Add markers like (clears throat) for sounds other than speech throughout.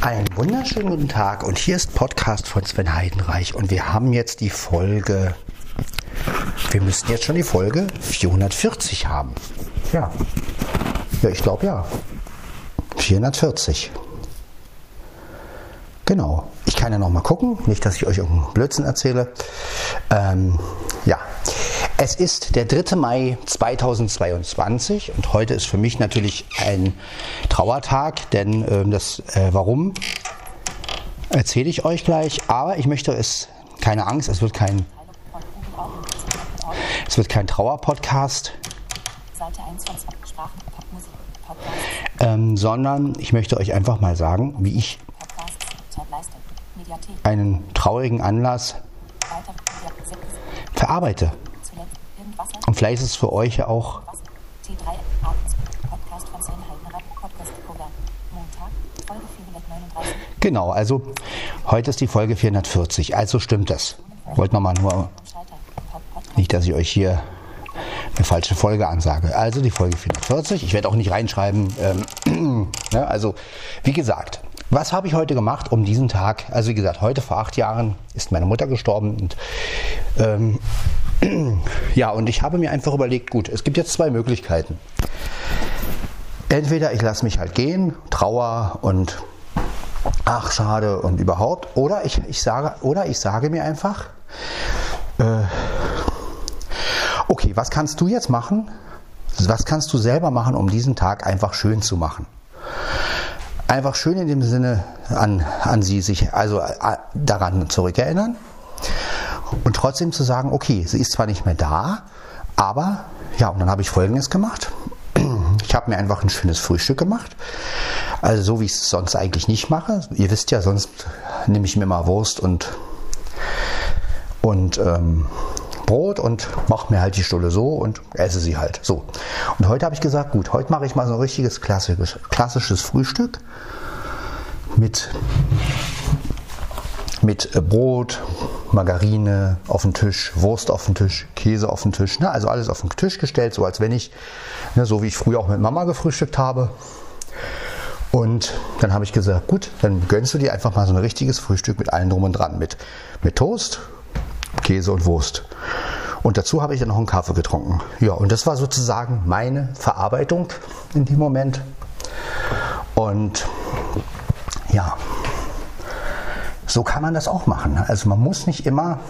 Einen wunderschönen guten Tag und hier ist Podcast von Sven Heidenreich und wir haben jetzt die Folge, wir müssten jetzt schon die Folge 440 haben. Ja, ja ich glaube ja. 440. Genau. Ich kann ja noch mal gucken, nicht, dass ich euch irgendeinen Blödsinn erzähle. Ähm, ja, es ist der 3. Mai 2022 und heute ist für mich natürlich ein Trauertag, denn äh, das äh, warum erzähle ich euch gleich, aber ich möchte es keine Angst, es wird kein es wird kein Trauerpodcast. Ähm, sondern ich möchte euch einfach mal sagen, wie ich einen traurigen Anlass verarbeite. Vielleicht ist es für euch ja auch Genau, also heute ist die Folge 440, also stimmt das. Wollte nochmal nur, nicht, dass ich euch hier eine falsche Folge ansage. Also die Folge 440, ich werde auch nicht reinschreiben, ähm, (clears throat) ne, also wie gesagt, was habe ich heute gemacht um diesen Tag? Also wie gesagt, heute vor acht Jahren ist meine Mutter gestorben und ähm, (clears throat) ja, und ich habe mir einfach überlegt, gut, es gibt jetzt zwei Möglichkeiten. Entweder ich lasse mich halt gehen, Trauer und ach schade und überhaupt, oder ich, ich sage, oder ich sage mir einfach, äh, okay, was kannst du jetzt machen? Was kannst du selber machen, um diesen Tag einfach schön zu machen? Einfach schön in dem Sinne an, an sie sich also äh, daran zurückerinnern und trotzdem zu sagen, okay, sie ist zwar nicht mehr da, aber ja, und dann habe ich Folgendes gemacht. (clears throat) Ich habe mir einfach ein schönes Frühstück gemacht. Also so wie ich es sonst eigentlich nicht mache. Ihr wisst ja, sonst nehme ich mir mal Wurst und, und ähm, Brot und mache mir halt die Stulle so und esse sie halt so. Und heute habe ich gesagt, gut, heute mache ich mal so ein richtiges klassisches, klassisches Frühstück mit mit äh, Brot, Margarine auf den Tisch, Wurst auf den Tisch, Käse auf den Tisch. Ne? Also alles auf den Tisch gestellt, so als wenn ich, ne, so wie ich früher auch mit Mama gefrühstückt habe. Und dann habe ich gesagt, gut, dann gönnst du dir einfach mal so ein richtiges Frühstück mit allem drum und dran. Mit, mit Toast, Käse und Wurst. Und dazu habe ich dann noch einen Kaffee getrunken. Ja, und das war sozusagen meine Verarbeitung in dem Moment. Und ja, so kann man das auch machen. Also man muss nicht immer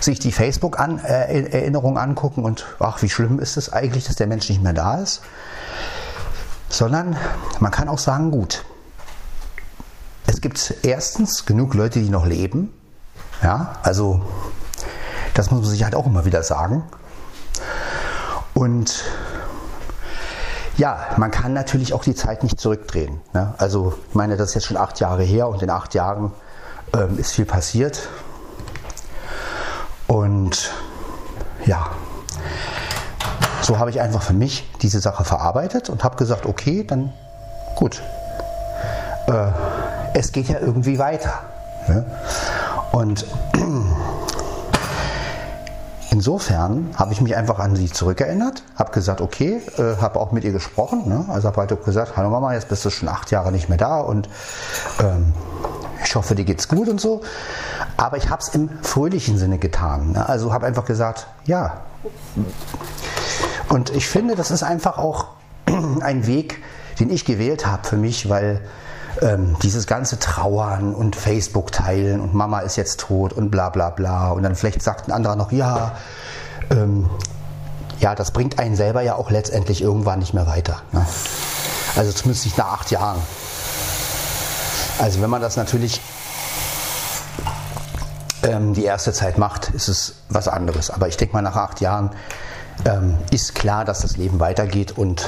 sich die Facebook-Erinnerung -An angucken und ach, wie schlimm ist es eigentlich, dass der Mensch nicht mehr da ist, sondern man kann auch sagen, gut, es gibt erstens genug Leute, die noch leben, ja, also das muss man sich halt auch immer wieder sagen. Und ja, man kann natürlich auch die Zeit nicht zurückdrehen. Ne? Also ich meine, das ist jetzt schon acht Jahre her und in acht Jahren ähm, ist viel passiert. Und ja, so habe ich einfach für mich diese Sache verarbeitet und habe gesagt, okay, dann gut. Äh, es geht ja irgendwie weiter. Ne? Und (clears throat) insofern habe ich mich einfach an sie zurückerinnert, habe gesagt, okay, äh, habe auch mit ihr gesprochen. Ne? Also habe halt gesagt, hallo Mama, jetzt bist du schon acht Jahre nicht mehr da und ähm, ich hoffe, dir geht's gut und so. Aber ich habe es im fröhlichen Sinne getan. Ne? Also habe einfach gesagt, ja. Und ich finde, das ist einfach auch (clears throat) ein Weg, den ich gewählt habe für mich, weil ähm, dieses ganze Trauern und Facebook teilen und Mama ist jetzt tot und bla bla bla und dann vielleicht sagt ein anderer noch, ja, ähm, ja, das bringt einen selber ja auch letztendlich irgendwann nicht mehr weiter. Ne? Also zumindest nicht nach acht Jahren. Also wenn man das natürlich ähm, die erste Zeit macht, ist es was anderes. Aber ich denke mal, nach acht Jahren ähm, ist klar, dass das Leben weitergeht und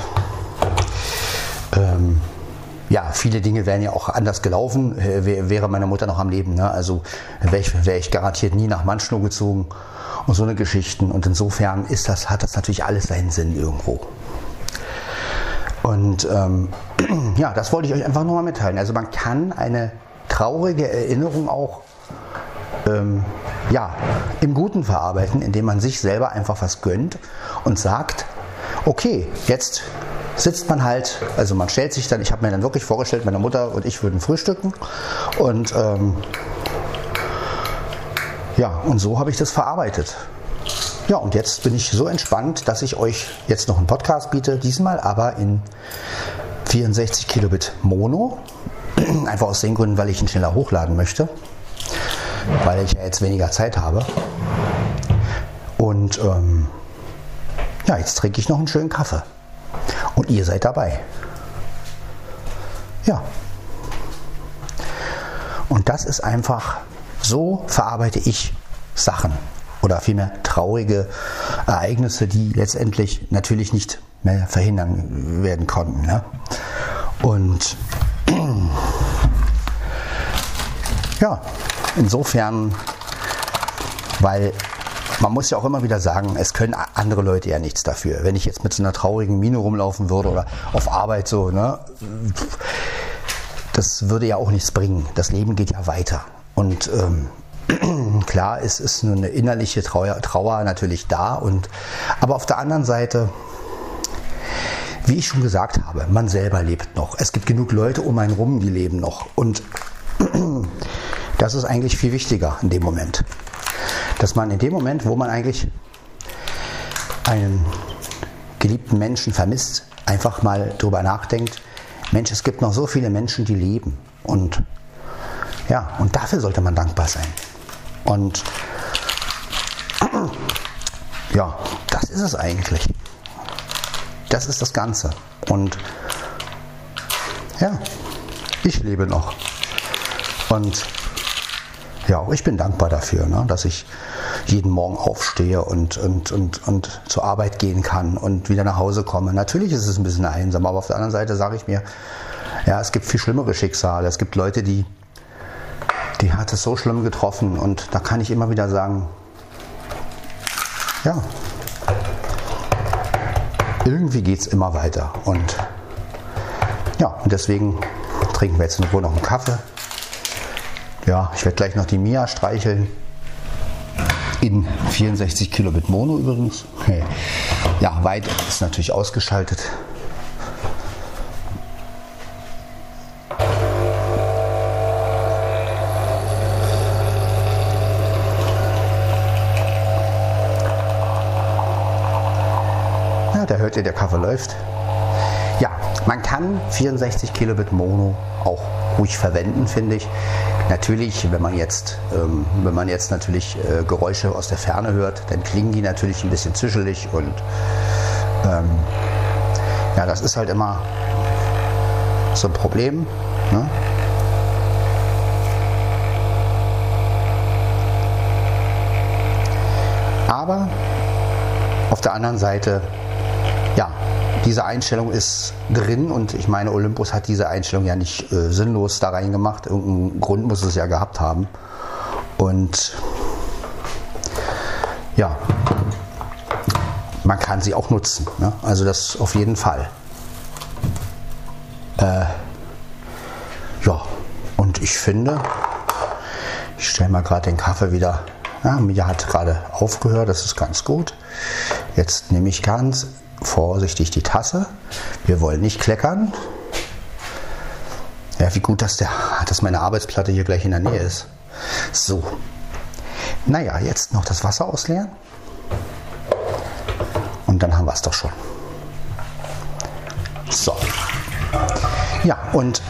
ähm, ja, viele Dinge wären ja auch anders gelaufen, äh, wäre meine Mutter noch am Leben. Ne? Also wäre ich, wär ich garantiert nie nach Mannschnur gezogen und so eine Geschichten. Und insofern ist das, hat das natürlich alles seinen Sinn irgendwo. Und ähm, (clears throat) ja, das wollte ich euch einfach nochmal mitteilen. Also man kann eine traurige Erinnerung auch ähm, ja, im Guten verarbeiten, indem man sich selber einfach was gönnt und sagt, okay, jetzt sitzt man halt, also man stellt sich dann, ich habe mir dann wirklich vorgestellt, meine Mutter und ich würden frühstücken und ähm, ja, und so habe ich das verarbeitet. Ja, und jetzt bin ich so entspannt, dass ich euch jetzt noch einen Podcast biete, diesmal aber in 64 Kilobit Mono. (clears throat) Einfach aus den Gründen, weil ich ihn schneller hochladen möchte, weil ich ja jetzt weniger Zeit habe. Und ähm, ja, jetzt trinke ich noch einen schönen Kaffee. Und ihr seid dabei. Ja. Und das ist einfach, so verarbeite ich Sachen oder vielmehr traurige Ereignisse, die letztendlich natürlich nicht mehr verhindern werden konnten. Ne? Und (clears throat) ja, insofern, weil man muss ja auch immer wieder sagen, es können andere Leute ja nichts dafür. Wenn ich jetzt mit so einer traurigen Mine rumlaufen würde oder auf Arbeit so, ne, das würde ja auch nichts bringen. Das Leben geht ja weiter. Und ähm, (clears throat) klar ist, ist nur eine innerliche Trauer, Trauer natürlich da. Und, aber auf der anderen Seite, wie ich schon gesagt habe, man selber lebt noch. Es gibt genug Leute um einen rum, die leben noch. Und (clears throat) das ist eigentlich viel wichtiger in dem Moment dass man in dem Moment, wo man eigentlich einen geliebten Menschen vermisst, einfach mal drüber nachdenkt, Mensch, es gibt noch so viele Menschen, die leben. Und ja, und dafür sollte man dankbar sein. Und ja, das ist es eigentlich. Das ist das Ganze. Und ja, ich lebe noch. Und ja, auch ich bin dankbar dafür, ne, dass ich jeden Morgen aufstehe und, und, und, und zur Arbeit gehen kann und wieder nach Hause komme. Natürlich ist es ein bisschen einsam, aber auf der anderen Seite sage ich mir, ja, es gibt viel schlimmere Schicksale. Es gibt Leute, die, die hat es so schlimm getroffen und da kann ich immer wieder sagen, ja, irgendwie geht es immer weiter und ja, und deswegen trinken wir jetzt in Ruhe noch einen Kaffee. Ja, ich werde gleich noch die Mia streicheln in 64 Kilobit Mono übrigens. (laughs) Ja, weit ist natürlich ausgeschaltet. Ihr, der Kaffee läuft. Ja, man kann 64 Kilobit Mono auch ruhig verwenden, finde ich. Natürlich, wenn man jetzt, ähm, wenn man jetzt natürlich äh, Geräusche aus der Ferne hört, dann klingen die natürlich ein bisschen zischelig und ähm, ja, das ist halt immer so ein Problem. Ne? Aber auf der anderen Seite diese Einstellung ist drin und ich meine, Olympus hat diese Einstellung ja nicht äh, sinnlos da reingemacht. Irgendeinen Grund muss es ja gehabt haben. Und ja, man kann sie auch nutzen. Ne? Also das auf jeden Fall. Äh, ja, und ich finde, ich stelle mal gerade den Kaffee wieder. Ja, mir hat gerade aufgehört, das ist ganz gut. Jetzt nehme ich ganz vorsichtig die Tasse. Wir wollen nicht kleckern. Ja, wie gut, dass, der, dass meine Arbeitsplatte hier gleich in der Nähe ist. So. Naja, jetzt noch das Wasser ausleeren. Und dann haben wir es doch schon. So. Ja, und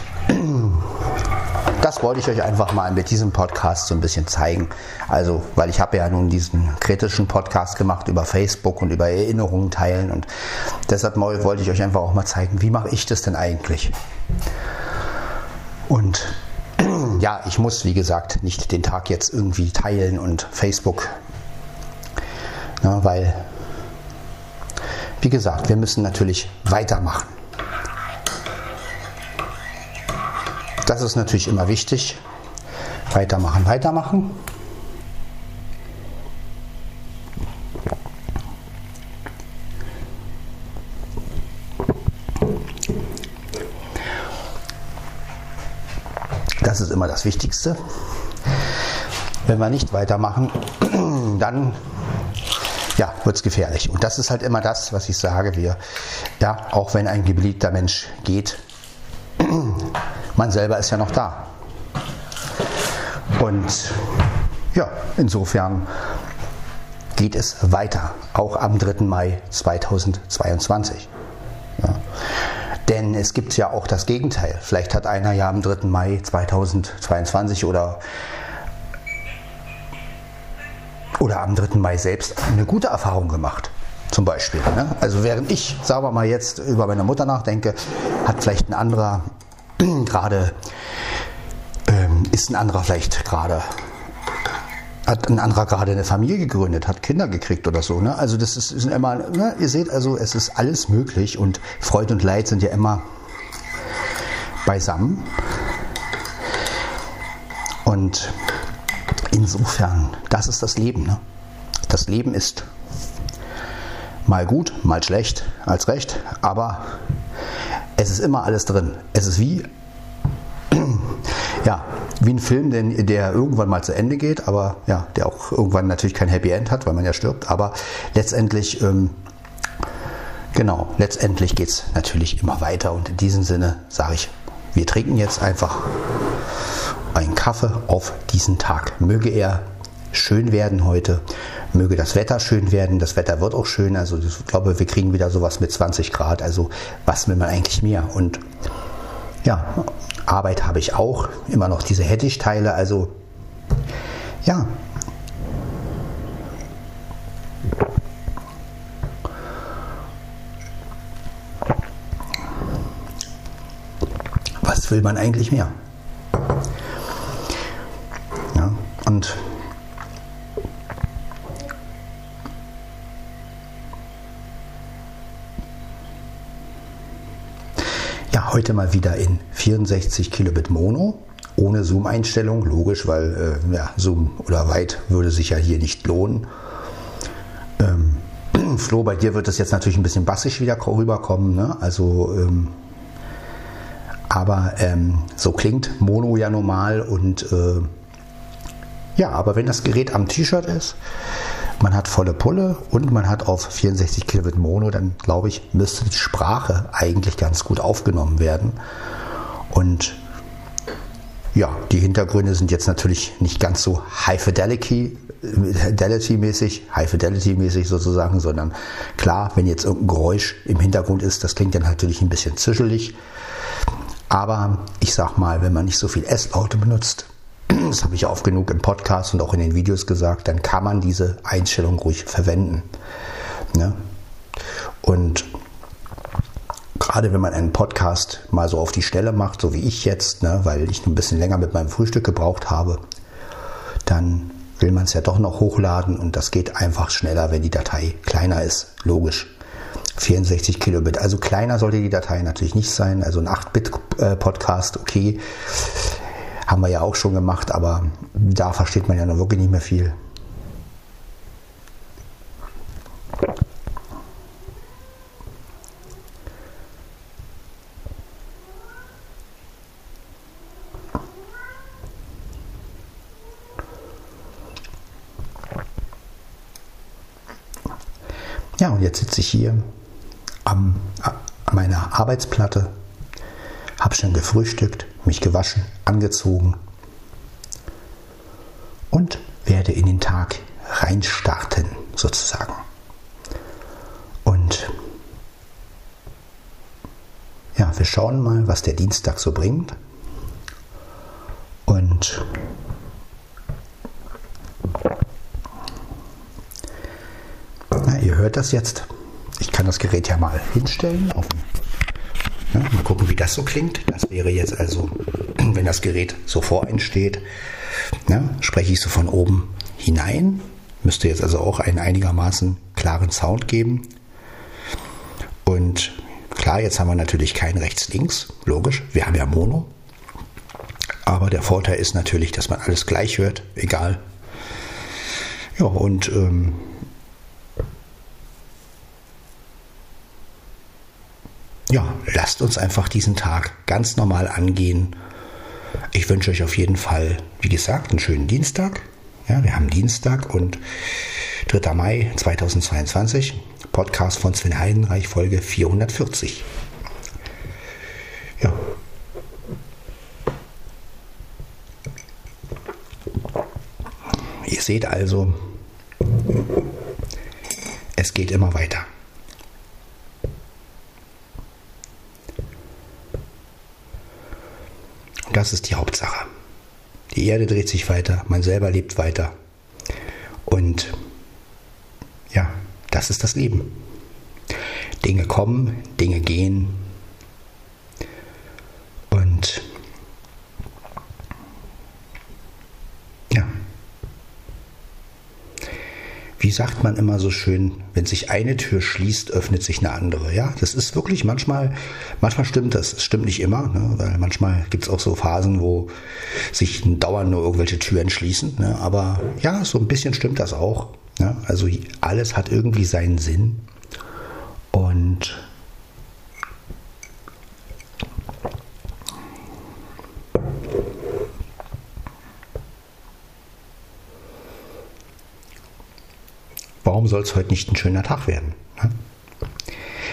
das wollte ich euch einfach mal mit diesem Podcast so ein bisschen zeigen. Also, weil ich habe ja nun diesen kritischen Podcast gemacht über Facebook und über Erinnerungen teilen und deshalb wollte ich euch einfach auch mal zeigen, wie mache ich das denn eigentlich? Und (clears throat) ja, ich muss, wie gesagt, nicht den Tag jetzt irgendwie teilen und Facebook, ne, weil, wie gesagt, wir müssen natürlich weitermachen. Das ist natürlich immer wichtig. Weitermachen, weitermachen. Das ist immer das Wichtigste. Wenn wir nicht weitermachen, (clears throat) dann ja, wird es gefährlich. Und das ist halt immer das, was ich sage. Wir, ja, auch wenn ein geliebter Mensch geht, man selber ist ja noch da. Und ja, insofern geht es weiter, auch am 3. Mai 2022. Ja. Denn es gibt ja auch das Gegenteil. Vielleicht hat einer ja am 3. Mai 2022 oder, oder am 3. Mai selbst eine gute Erfahrung gemacht. Zum Beispiel. Ne? Also während ich, sagen wir mal, jetzt über meine Mutter nachdenke, hat vielleicht ein anderer (clears throat) gerade, ähm, ist ein anderer vielleicht gerade hat ein anderer gerade eine Familie gegründet, hat Kinder gekriegt oder so. Ne? Also das ist, ist immer, ne? ihr seht also, es ist alles möglich und Freude und Leid sind ja immer beisammen. Und insofern, das ist das Leben. Ne? Das Leben ist mal gut, mal schlecht, als recht, aber es ist immer alles drin. Es ist wie, (clears throat) ja, wie ein Film, den, der irgendwann mal zu Ende geht, aber ja, der auch irgendwann natürlich kein Happy End hat, weil man ja stirbt. Aber letztendlich, ähm, genau, letztendlich geht es natürlich immer weiter. Und in diesem Sinne sage ich, wir trinken jetzt einfach einen Kaffee auf diesen Tag. Möge er schön werden heute. Möge das Wetter schön werden. Das Wetter wird auch schön. Also ich glaube, wir kriegen wieder sowas mit 20 Grad. Also was will man eigentlich mehr? Und ja, Arbeit habe ich auch, immer noch diese Hettich-Teile, also ja. Was will man eigentlich mehr? Ja, und heute mal wieder in 64 Kilobit Mono, ohne Zoom-Einstellung, logisch, weil äh, ja, Zoom oder weit würde sich ja hier nicht lohnen. Ähm, (clears throat) Flo, bei dir wird das jetzt natürlich ein bisschen bassig wieder rüberkommen, ne? also ähm, aber ähm, so klingt Mono ja normal und äh, ja, aber wenn das Gerät am T-Shirt ist, man hat volle Pulle und man hat auf 64 Kilobit Mono, dann glaube ich, müsste die Sprache eigentlich ganz gut aufgenommen werden. Und ja, die Hintergründe sind jetzt natürlich nicht ganz so High Fidelity, Fidelity mäßig, High Fidelity mäßig sozusagen, sondern klar, wenn jetzt irgendein Geräusch im Hintergrund ist, das klingt dann natürlich ein bisschen zischelig. Aber ich sag mal, wenn man nicht so viel S-Laute benutzt, das habe ich oft genug im Podcast und auch in den Videos gesagt, dann kann man diese Einstellung ruhig verwenden. Ne? Und gerade wenn man einen Podcast mal so auf die Stelle macht, so wie ich jetzt, ne, weil ich ein bisschen länger mit meinem Frühstück gebraucht habe, dann will man es ja doch noch hochladen und das geht einfach schneller, wenn die Datei kleiner ist. Logisch. 64 Kilobit. Also kleiner sollte die Datei natürlich nicht sein. Also ein 8-Bit-Podcast, äh, okay haben wir ja auch schon gemacht, aber da versteht man ja noch wirklich nicht mehr viel. Ja, und jetzt sitze ich hier an meiner Arbeitsplatte, habe schon gefrühstückt, mich gewaschen, angezogen und werde in den Tag reinstarten, sozusagen. Und ja, wir schauen mal, was der Dienstag so bringt. Und na, ihr hört das jetzt. Ich kann das Gerät ja mal hinstellen auf den ja, mal gucken, wie das so klingt. Das wäre jetzt also, (clears throat) wenn das Gerät so vor steht, ja, spreche ich so von oben hinein. Müsste jetzt also auch einen einigermaßen klaren Sound geben. Und klar, jetzt haben wir natürlich kein Rechts-Links, logisch. Wir haben ja Mono. Aber der Vorteil ist natürlich, dass man alles gleich hört, egal. Ja, und ähm, ja, lasst uns einfach diesen Tag ganz normal angehen. Ich wünsche euch auf jeden Fall, wie gesagt, einen schönen Dienstag. Ja, wir haben Dienstag und 3. Mai 2022, Podcast von Sven Heidenreich, Folge 440. Ja. Ihr seht also, es geht immer weiter. Das ist die Hauptsache. Die Erde dreht sich weiter, man selber lebt weiter. Und ja, das ist das Leben. Dinge kommen, Dinge gehen. Und ja, wie sagt man immer so schön, wenn sich eine Tür schließt, öffnet sich eine andere. Ja, das ist wirklich manchmal, manchmal stimmt das. Es stimmt nicht immer, ne? weil manchmal gibt es auch so Phasen, wo sich dauernd nur irgendwelche Türen schließen. Ne? Aber ja, so ein bisschen stimmt das auch. Ja? Also alles hat irgendwie seinen Sinn. Und warum soll es heute nicht ein schöner Tag werden? Ne?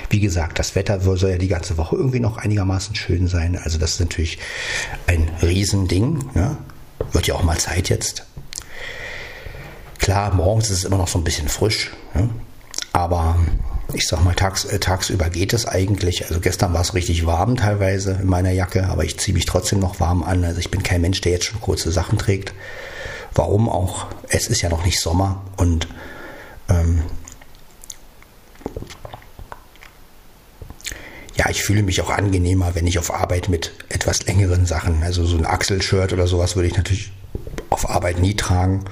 Wie gesagt, das Wetter soll ja die ganze Woche irgendwie noch einigermaßen schön sein. Also das ist natürlich ein Riesending. Ne? Wird ja auch mal Zeit jetzt. Klar, morgens ist es immer noch so ein bisschen frisch. Ne? Aber ich sag mal, tags, äh, tagsüber geht es eigentlich. Also gestern war es richtig warm teilweise in meiner Jacke, aber ich ziehe mich trotzdem noch warm an. Also ich bin kein Mensch, der jetzt schon kurze Sachen trägt. Warum auch? Es ist ja noch nicht Sommer und ähm, ja, ich fühle mich auch angenehmer, wenn ich auf Arbeit mit etwas längeren Sachen, also so ein Achselshirt oder sowas würde ich natürlich auf Arbeit nie tragen.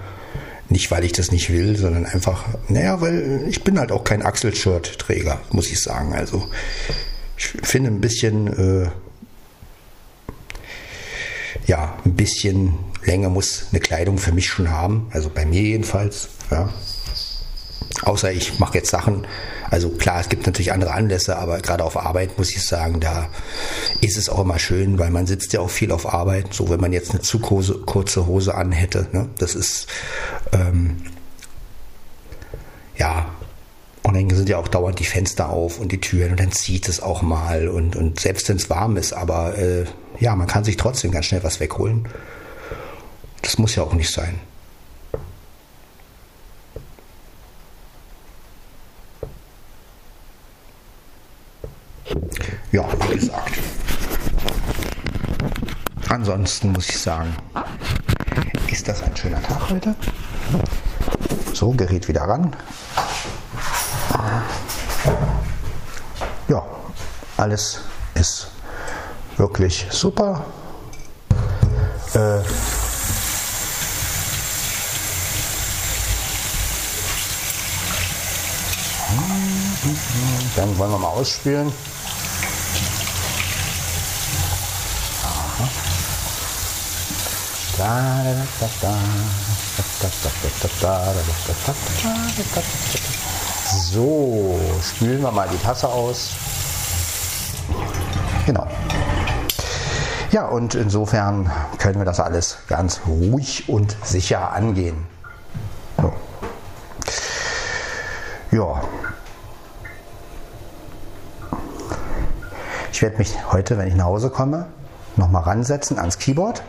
Nicht, weil ich das nicht will, sondern einfach, naja, weil ich bin halt auch kein Achselshirt-Träger, muss ich sagen. Also ich finde ein bisschen, äh, ja, ein bisschen Länge muss eine Kleidung für mich schon haben, also bei mir jedenfalls, ja. Außer ich mache jetzt Sachen, also klar, es gibt natürlich andere Anlässe, aber gerade auf Arbeit muss ich sagen, da ist es auch immer schön, weil man sitzt ja auch viel auf Arbeit. So, wenn man jetzt eine zu kurze Hose anhätte, ne, das ist, ähm, ja, und dann sind ja auch dauernd die Fenster auf und die Türen und dann zieht es auch mal und, und selbst wenn es warm ist, aber äh, ja, man kann sich trotzdem ganz schnell was wegholen. Das muss ja auch nicht sein. Ja, wie gesagt. Ansonsten muss ich sagen, ist das ein schöner Tag heute. So, Gerät wieder ran. Ja, alles ist wirklich super. Äh, dann wollen wir mal ausspielen. So, spülen wir mal die Tasse aus. Genau. Ja, und insofern können wir das alles ganz ruhig und sicher angehen. So. Ja. Ich werde mich heute, wenn ich nach Hause komme, nochmal ransetzen ans Keyboard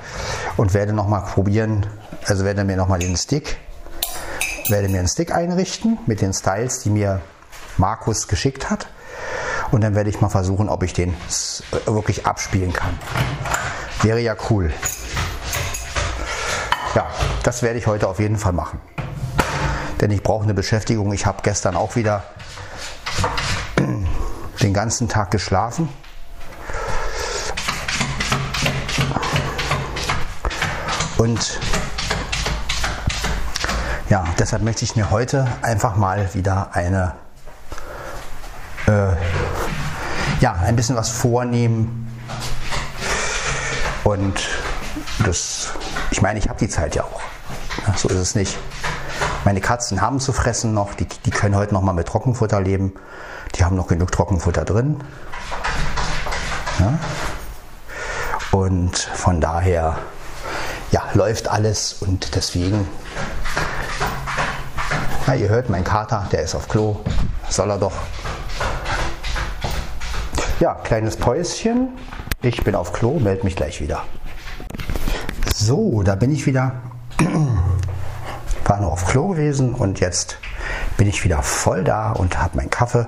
und werde nochmal probieren, also werde mir nochmal den Stick, werde mir einen Stick einrichten mit den Styles, die mir Markus geschickt hat. Und dann werde ich mal versuchen, ob ich den wirklich abspielen kann. Wäre ja cool. Ja, das werde ich heute auf jeden Fall machen. Denn ich brauche eine Beschäftigung. Ich habe gestern auch wieder (clears throat) den ganzen Tag geschlafen. Und ja, deshalb möchte ich mir heute einfach mal wieder eine, äh, ja, ein bisschen was vornehmen. Und das, ich meine, ich habe die Zeit ja auch. Ja, so ist es nicht. Meine Katzen haben zu fressen noch, die, die können heute noch mal mit Trockenfutter leben. Die haben noch genug Trockenfutter drin. Ja? Und von daher ja, läuft alles und deswegen Ja, ihr hört, mein Kater, der ist auf Klo. Soll er doch. Ja, kleines Päuschen. Ich bin auf Klo, melde mich gleich wieder. So, da bin ich wieder. (clears throat) War nur auf Klo gewesen und jetzt bin ich wieder voll da und habe meinen Kaffee.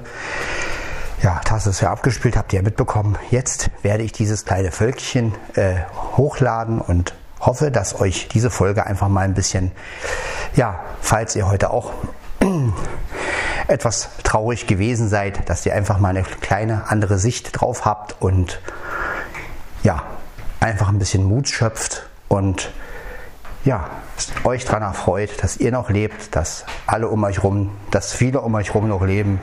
Ja, Tasse ist ja abgespielt, habt ihr ja mitbekommen. Jetzt werde ich dieses kleine Völkchen äh, hochladen und hoffe, dass euch diese Folge einfach mal ein bisschen, ja, falls ihr heute auch (clears throat) etwas traurig gewesen seid, dass ihr einfach mal eine kleine andere Sicht drauf habt und ja, einfach ein bisschen Mut schöpft und ja, euch daran erfreut, dass ihr noch lebt, dass alle um euch rum, dass viele um euch rum noch leben.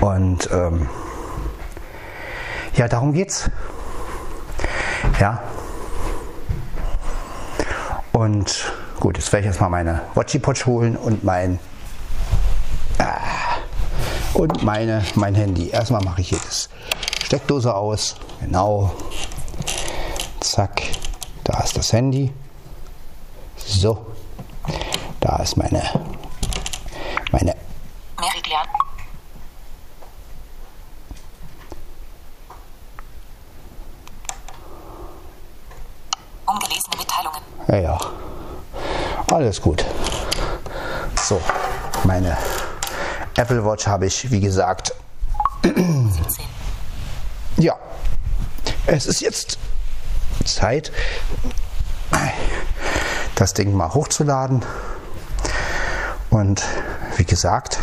Und ähm, ja, darum geht's. Ja. Und gut, jetzt werde ich erstmal meine Watchy Potch holen und mein äh, und meine mein Handy. Erstmal mache ich hier das Steckdose aus. Genau. Zack. Da ist das Handy. So, da ist meine, meine Meridian. Ungelesene Mitteilungen. Ja, ja. Alles gut. So, meine Apple Watch habe ich, wie gesagt. 17. (clears throat) Ja, es ist jetzt Zeit, das Ding mal hochzuladen. Und wie gesagt,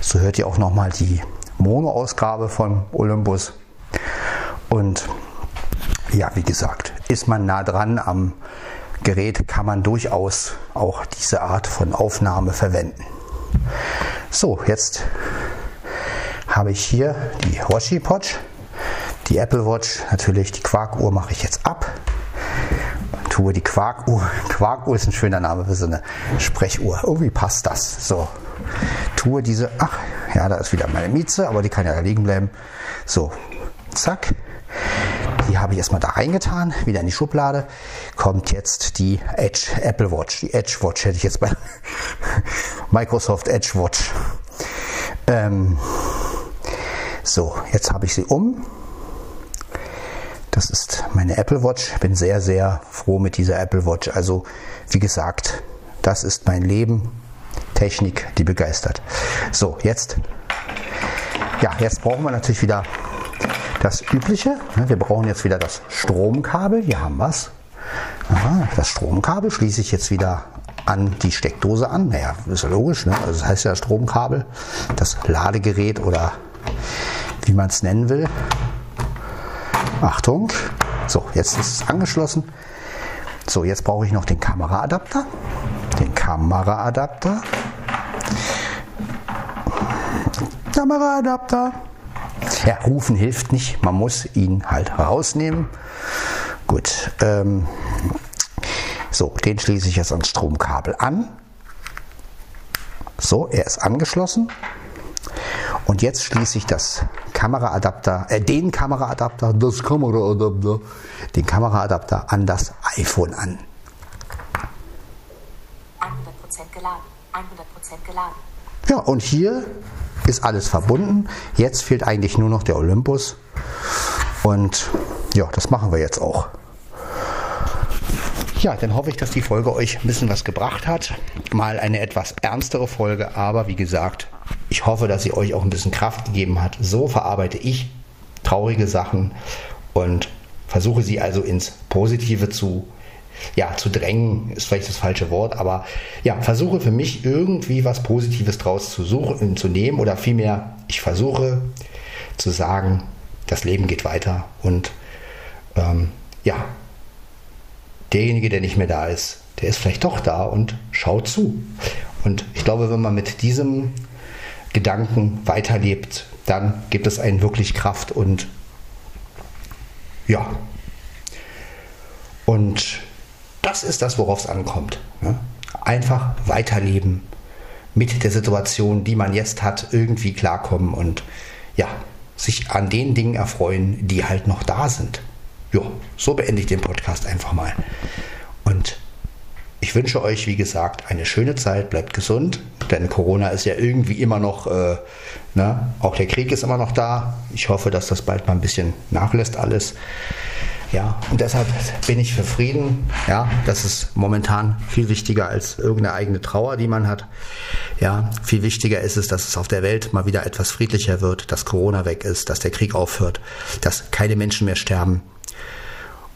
so hört ihr auch nochmal die Mono-Ausgabe von Olympus. Und ja, wie gesagt, ist man nah dran am Gerät, kann man durchaus auch diese Art von Aufnahme verwenden. So, jetzt habe ich hier die Hoshi Watch, die Apple Watch, natürlich die Quarkuhr mache ich jetzt ab tue die Quarkuhr. Quarkuhr ist ein schöner Name für so eine Sprechuhr. Irgendwie passt das. So, tue diese. Ach, ja, da ist wieder meine Mieze, aber die kann ja da liegen bleiben. So, zack. Die habe ich erstmal da reingetan, wieder in die Schublade. Kommt jetzt die Edge Apple Watch. Die Edge Watch hätte ich jetzt bei (laughs) Microsoft Edge Watch. Ähm, so, jetzt habe ich sie um das ist meine Apple Watch. Bin sehr, sehr froh mit dieser Apple Watch. Also, wie gesagt, das ist mein Leben. Technik, die begeistert. So, jetzt. Ja, jetzt brauchen wir natürlich wieder das Übliche. Wir brauchen jetzt wieder das Stromkabel. Hier haben wir es. Das Stromkabel schließe ich jetzt wieder an die Steckdose an. Naja, ist ja logisch. Ne? Also das heißt ja Stromkabel, das Ladegerät oder wie man es nennen will. Achtung. So, jetzt ist es angeschlossen. So, jetzt brauche ich noch den Kameraadapter. Den Kameraadapter. Kameraadapter. Ja, rufen hilft nicht. Man muss ihn halt rausnehmen. Gut. Ähm, so, den schließe ich jetzt ans Stromkabel an. So, er ist angeschlossen. Und jetzt schließe ich das Kameraadapter, äh, den Kameraadapter, das Kameraadapter, den Kameraadapter an das iPhone an. 100% geladen, 100% geladen. Ja, und hier ist alles verbunden. Jetzt fehlt eigentlich nur noch der Olympus. Und ja, das machen wir jetzt auch. Ja, dann hoffe ich, dass die Folge euch ein bisschen was gebracht hat. Mal eine etwas ernstere Folge, aber wie gesagt, ich hoffe, dass sie euch auch ein bisschen Kraft gegeben hat. So verarbeite ich traurige Sachen und versuche sie also ins Positive zu, ja, zu drängen, ist vielleicht das falsche Wort, aber ja, versuche für mich irgendwie was Positives draus zu suchen, zu nehmen oder vielmehr, ich versuche zu sagen, das Leben geht weiter und ähm, ja, derjenige, der nicht mehr da ist, der ist vielleicht doch da und schaut zu. Und ich glaube, wenn man mit diesem Gedanken weiterlebt, dann gibt es einen wirklich Kraft und ja. Und das ist das, worauf es ankommt. Ne? Einfach weiterleben mit der Situation, die man jetzt hat, irgendwie klarkommen und ja, sich an den Dingen erfreuen, die halt noch da sind. Ja, so beende ich den Podcast einfach mal. Und ich wünsche euch, wie gesagt, eine schöne Zeit, bleibt gesund, denn Corona ist ja irgendwie immer noch, äh, ne? auch der Krieg ist immer noch da. Ich hoffe, dass das bald mal ein bisschen nachlässt alles. Ja, und deshalb bin ich für Frieden. Ja, das ist momentan viel wichtiger als irgendeine eigene Trauer, die man hat. Ja, viel wichtiger ist es, dass es auf der Welt mal wieder etwas friedlicher wird, dass Corona weg ist, dass der Krieg aufhört, dass keine Menschen mehr sterben.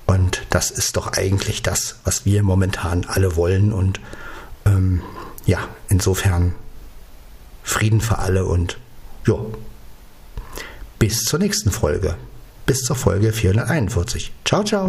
Und das ist doch eigentlich das, was wir momentan alle wollen. Und ähm, ja, insofern Frieden für alle und ja, bis zur nächsten Folge bis zur Folge 441. Ciao, ciao.